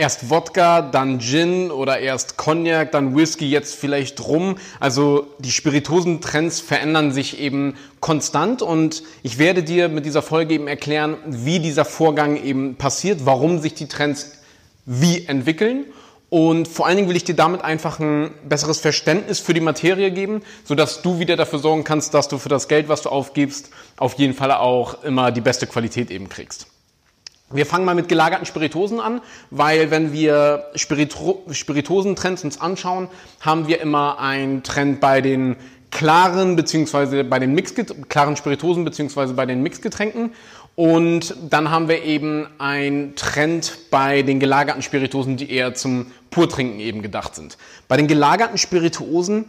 erst Wodka, dann Gin oder erst Cognac, dann Whisky, jetzt vielleicht Rum. Also die Spirituosentrends verändern sich eben konstant und ich werde dir mit dieser Folge eben erklären, wie dieser Vorgang eben passiert, warum sich die Trends wie entwickeln und vor allen Dingen will ich dir damit einfach ein besseres Verständnis für die Materie geben, sodass du wieder dafür sorgen kannst, dass du für das Geld, was du aufgibst, auf jeden Fall auch immer die beste Qualität eben kriegst. Wir fangen mal mit gelagerten Spiritosen an, weil wenn wir Spirito Spiritosentrends uns anschauen, haben wir immer einen Trend bei den klaren beziehungsweise bei den klaren Spiritosen beziehungsweise bei den Mixgetränken und dann haben wir eben einen Trend bei den gelagerten Spiritosen, die eher zum Purtrinken eben gedacht sind. Bei den gelagerten Spirituosen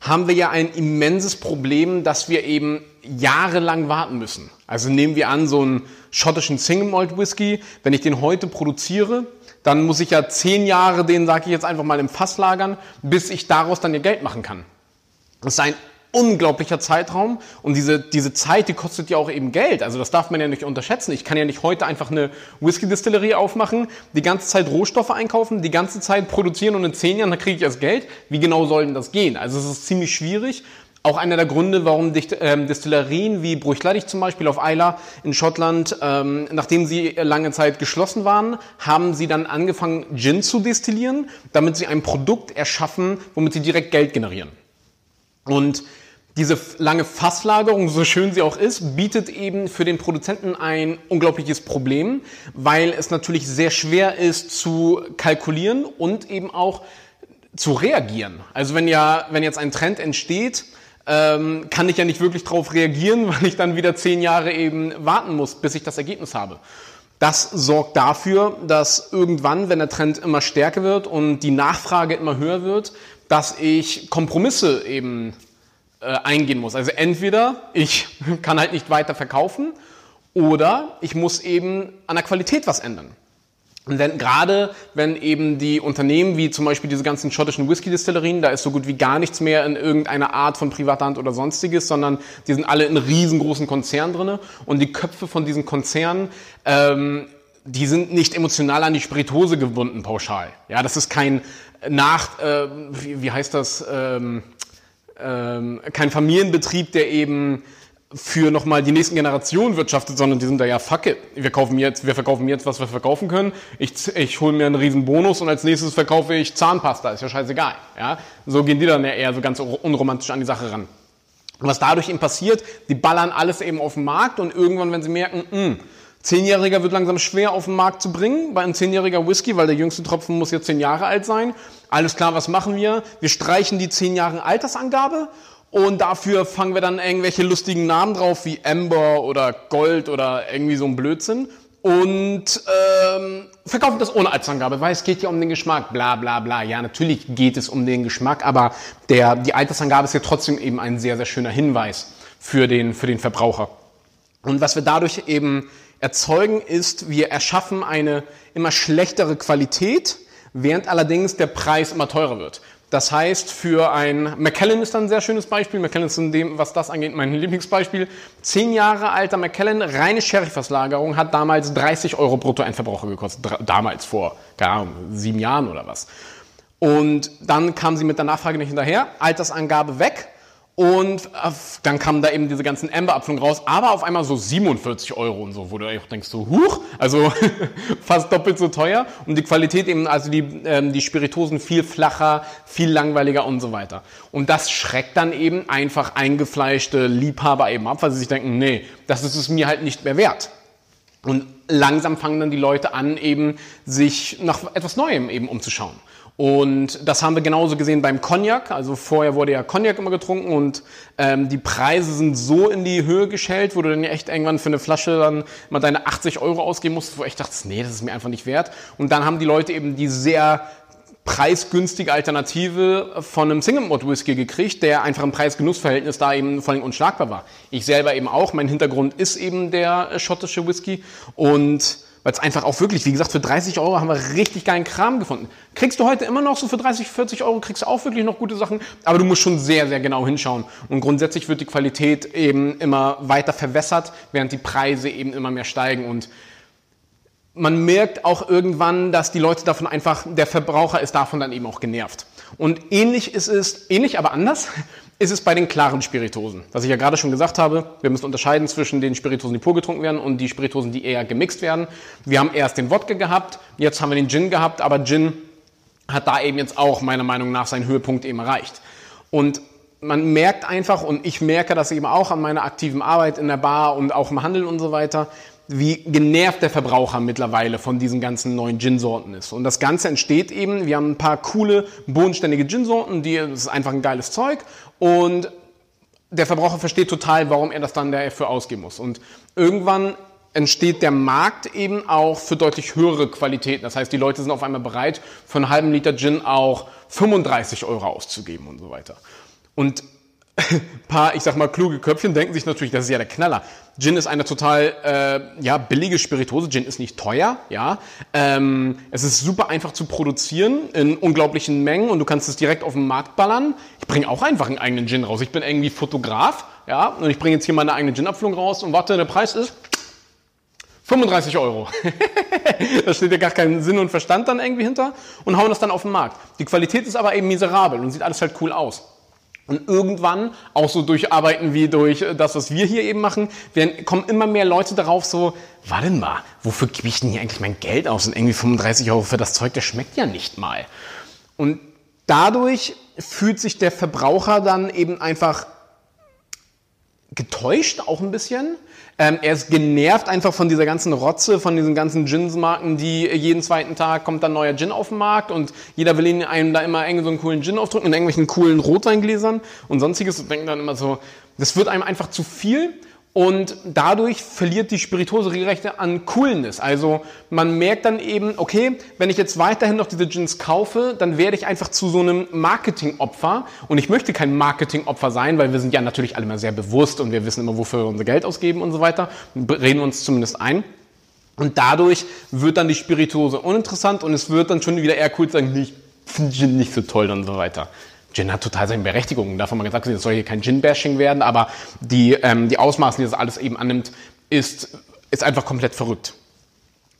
haben wir ja ein immenses Problem, dass wir eben jahrelang warten müssen. Also nehmen wir an, so einen schottischen Single Malt Whisky, wenn ich den heute produziere, dann muss ich ja zehn Jahre den, sage ich jetzt einfach mal, im Fass lagern, bis ich daraus dann ihr Geld machen kann. Das ist ein unglaublicher Zeitraum und diese, diese Zeit, die kostet ja auch eben Geld. Also das darf man ja nicht unterschätzen. Ich kann ja nicht heute einfach eine Whisky-Distillerie aufmachen, die ganze Zeit Rohstoffe einkaufen, die ganze Zeit produzieren und in zehn Jahren, dann kriege ich erst Geld. Wie genau soll denn das gehen? Also es ist ziemlich schwierig. Auch einer der Gründe, warum ähm, Distillerien wie Bruchladich zum Beispiel auf Isla in Schottland, ähm, nachdem sie lange Zeit geschlossen waren, haben sie dann angefangen, Gin zu destillieren, damit sie ein Produkt erschaffen, womit sie direkt Geld generieren. Und diese lange Fasslagerung, so schön sie auch ist, bietet eben für den Produzenten ein unglaubliches Problem, weil es natürlich sehr schwer ist zu kalkulieren und eben auch zu reagieren. Also wenn ja, wenn jetzt ein Trend entsteht, ähm, kann ich ja nicht wirklich darauf reagieren, weil ich dann wieder zehn Jahre eben warten muss, bis ich das Ergebnis habe. Das sorgt dafür, dass irgendwann, wenn der Trend immer stärker wird und die Nachfrage immer höher wird, dass ich Kompromisse eben äh, eingehen muss. Also entweder ich kann halt nicht weiter verkaufen oder ich muss eben an der Qualität was ändern. Und denn gerade wenn eben die Unternehmen wie zum Beispiel diese ganzen schottischen Whisky-Distillerien, da ist so gut wie gar nichts mehr in irgendeiner Art von privater Hand oder sonstiges, sondern die sind alle in riesengroßen Konzernen drinne und die Köpfe von diesen Konzernen, ähm, die sind nicht emotional an die Spiritose gebunden pauschal. Ja, das ist kein nach, äh, wie, wie heißt das? Ähm, ähm, kein Familienbetrieb, der eben für nochmal die nächsten Generationen wirtschaftet, sondern die sind da ja, fuck it, wir, kaufen jetzt, wir verkaufen jetzt, was wir verkaufen können. Ich, ich hole mir einen riesen Bonus und als nächstes verkaufe ich Zahnpasta, ist ja scheißegal. Ja? So gehen die dann ja eher so ganz unromantisch an die Sache ran. Und was dadurch eben passiert, die ballern alles eben auf den Markt und irgendwann, wenn sie merken, mh, hm, Zehnjähriger wird langsam schwer auf den Markt zu bringen, bei einem zehnjähriger Whisky, weil der jüngste Tropfen muss jetzt zehn Jahre alt sein. Alles klar, was machen wir? Wir streichen die zehn Jahre Altersangabe und dafür fangen wir dann irgendwelche lustigen Namen drauf wie Amber oder Gold oder irgendwie so ein Blödsinn und ähm, verkaufen das ohne Altersangabe, weil es geht ja um den Geschmack, bla bla bla. Ja, natürlich geht es um den Geschmack, aber der, die Altersangabe ist ja trotzdem eben ein sehr, sehr schöner Hinweis für den, für den Verbraucher. Und was wir dadurch eben erzeugen, ist, wir erschaffen eine immer schlechtere Qualität, während allerdings der Preis immer teurer wird. Das heißt, für ein Macallan ist dann ein sehr schönes Beispiel. Macallan ist in dem, was das angeht, mein Lieblingsbeispiel. Zehn Jahre alter Macallan, reine Sherryfasslagerung, hat damals 30 Euro brutto ein Verbraucher gekostet. Damals vor, keine Ahnung, sieben Jahren oder was. Und dann kam sie mit der Nachfrage nicht hinterher. Altersangabe weg. Und äh, dann kamen da eben diese ganzen Amber-Abfüllungen raus, aber auf einmal so 47 Euro und so, wo du auch denkst, so, huch, also fast doppelt so teuer. Und die Qualität eben, also die, ähm, die Spiritosen viel flacher, viel langweiliger und so weiter. Und das schreckt dann eben einfach eingefleischte Liebhaber eben ab, weil sie sich denken, nee, das ist es mir halt nicht mehr wert. Und langsam fangen dann die Leute an, eben sich nach etwas Neuem eben umzuschauen. Und das haben wir genauso gesehen beim Cognac. Also vorher wurde ja Cognac immer getrunken und ähm, die Preise sind so in die Höhe geschellt, wo du dann echt irgendwann für eine Flasche dann mal deine 80 Euro ausgeben musst, wo ich dachte, nee, das ist mir einfach nicht wert. Und dann haben die Leute eben die sehr preisgünstige Alternative von einem Single Malt Whisky gekriegt, der einfach im Preis-Genuss-Verhältnis da eben vor allem unschlagbar war. Ich selber eben auch. Mein Hintergrund ist eben der schottische Whisky und weil es einfach auch wirklich, wie gesagt, für 30 Euro haben wir richtig geilen Kram gefunden. Kriegst du heute immer noch so für 30, 40 Euro, kriegst du auch wirklich noch gute Sachen, aber du musst schon sehr, sehr genau hinschauen. Und grundsätzlich wird die Qualität eben immer weiter verwässert, während die Preise eben immer mehr steigen. Und man merkt auch irgendwann, dass die Leute davon einfach, der Verbraucher ist davon dann eben auch genervt. Und ähnlich ist es, ähnlich aber anders, ist es bei den klaren Spiritosen. Was ich ja gerade schon gesagt habe, wir müssen unterscheiden zwischen den Spiritosen, die pur getrunken werden und die Spiritosen, die eher gemixt werden. Wir haben erst den Wodka gehabt, jetzt haben wir den Gin gehabt, aber Gin hat da eben jetzt auch meiner Meinung nach seinen Höhepunkt eben erreicht. Und man merkt einfach, und ich merke das eben auch an meiner aktiven Arbeit in der Bar und auch im Handel und so weiter, wie genervt der Verbraucher mittlerweile von diesen ganzen neuen Gin-Sorten ist. Und das Ganze entsteht eben, wir haben ein paar coole, bodenständige Gin-Sorten, die, das ist einfach ein geiles Zeug. Und der Verbraucher versteht total, warum er das dann dafür ausgeben muss. Und irgendwann entsteht der Markt eben auch für deutlich höhere Qualitäten. Das heißt, die Leute sind auf einmal bereit, für einen halben Liter Gin auch 35 Euro auszugeben und so weiter. Und paar, ich sag mal, kluge Köpfchen denken sich natürlich, das ist ja der Knaller. Gin ist eine total äh, ja, billige Spiritose. Gin ist nicht teuer, ja. Ähm, es ist super einfach zu produzieren in unglaublichen Mengen und du kannst es direkt auf den Markt ballern. Ich bringe auch einfach einen eigenen Gin raus. Ich bin irgendwie Fotograf, ja, und ich bringe jetzt hier meine eigene Gin-Abfüllung raus und warte, der Preis ist 35 Euro. da steht ja gar keinen Sinn und Verstand dann irgendwie hinter und hauen das dann auf den Markt. Die Qualität ist aber eben miserabel und sieht alles halt cool aus. Und irgendwann, auch so durch Arbeiten wie durch das, was wir hier eben machen, werden, kommen immer mehr Leute darauf so, warte mal, wofür gebe ich denn hier eigentlich mein Geld aus? Und irgendwie 35 Euro für das Zeug, das schmeckt ja nicht mal. Und dadurch fühlt sich der Verbraucher dann eben einfach getäuscht, auch ein bisschen. Ähm, er ist genervt einfach von dieser ganzen Rotze, von diesen ganzen Gins-Marken, die jeden zweiten Tag kommt dann neuer Gin auf den Markt und jeder will ihnen einem da immer irgendwie so einen coolen Gin aufdrücken und irgendwelchen coolen Rotweingläsern und sonstiges und denken dann immer so, das wird einem einfach zu viel und dadurch verliert die Spirituose regelrecht an Coolness. Also man merkt dann eben, okay, wenn ich jetzt weiterhin noch diese Gins kaufe, dann werde ich einfach zu so einem Marketingopfer. Und ich möchte kein Marketingopfer sein, weil wir sind ja natürlich alle immer sehr bewusst und wir wissen immer, wofür wir unser Geld ausgeben und so weiter. Reden uns zumindest ein. Und dadurch wird dann die Spirituose uninteressant und es wird dann schon wieder eher cool zu sagen, ich nicht so toll und so weiter. Gin hat total seine Berechtigung. Davon mal gesagt, es soll hier kein Gin-Bashing werden, aber die, ähm, die Ausmaßen, die das alles eben annimmt, ist, ist einfach komplett verrückt.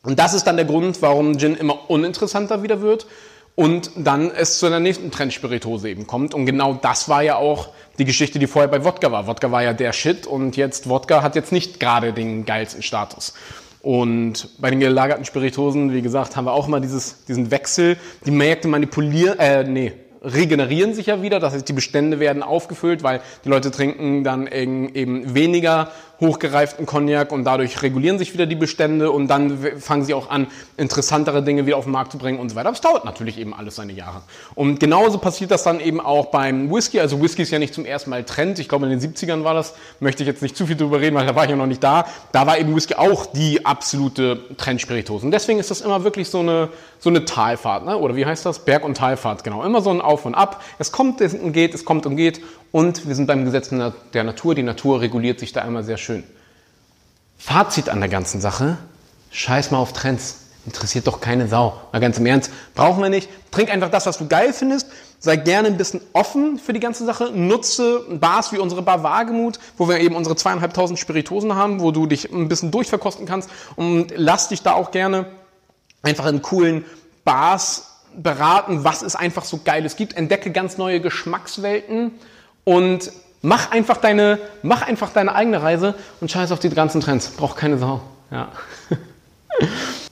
Und das ist dann der Grund, warum Gin immer uninteressanter wieder wird und dann es zu einer nächsten Trendspiritose eben kommt. Und genau das war ja auch die Geschichte, die vorher bei Wodka war. Wodka war ja der Shit und jetzt Wodka hat jetzt nicht gerade den geilsten Status. Und bei den gelagerten Spiritosen, wie gesagt, haben wir auch immer dieses, diesen Wechsel. Die Märkte manipulieren, äh, nee, regenerieren sich ja wieder, das heißt, die Bestände werden aufgefüllt, weil die Leute trinken dann eben weniger hochgereiften Cognac und dadurch regulieren sich wieder die Bestände und dann fangen sie auch an, interessantere Dinge wieder auf den Markt zu bringen und so weiter. Aber es dauert natürlich eben alles seine Jahre. Und genauso passiert das dann eben auch beim Whisky. Also Whisky ist ja nicht zum ersten Mal Trend. Ich glaube, in den 70ern war das. Möchte ich jetzt nicht zu viel drüber reden, weil da war ich ja noch nicht da. Da war eben Whisky auch die absolute Trendspirituose. Und deswegen ist das immer wirklich so eine, so eine Talfahrt, ne? oder wie heißt das? Berg- und Talfahrt, genau. Immer so ein Auf und Ab. Es kommt und geht, es kommt und geht. Und wir sind beim Gesetz der Natur. Die Natur reguliert sich da immer sehr schön. Fazit an der ganzen Sache. Scheiß mal auf Trends. Interessiert doch keine Sau. Mal ganz im Ernst. Brauchen wir nicht. Trink einfach das, was du geil findest. Sei gerne ein bisschen offen für die ganze Sache. Nutze Bars wie unsere Bar Wagemut, wo wir eben unsere zweieinhalbtausend Spiritosen haben, wo du dich ein bisschen durchverkosten kannst. Und lass dich da auch gerne einfach in coolen Bars beraten, was es einfach so Geiles gibt. Entdecke ganz neue Geschmackswelten und mach einfach deine, mach einfach deine eigene Reise und scheiß auf die ganzen Trends. Braucht keine Sau. Ja.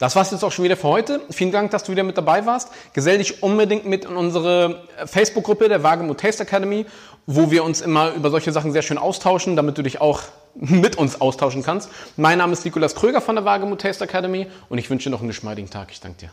Das war's jetzt auch schon wieder für heute. Vielen Dank, dass du wieder mit dabei warst. Gesell dich unbedingt mit in unsere Facebook-Gruppe der Wagemut Taste Academy, wo wir uns immer über solche Sachen sehr schön austauschen, damit du dich auch mit uns austauschen kannst. Mein Name ist Nikolas Kröger von der Wagemut Taste Academy und ich wünsche dir noch einen geschmeidigen Tag. Ich danke dir.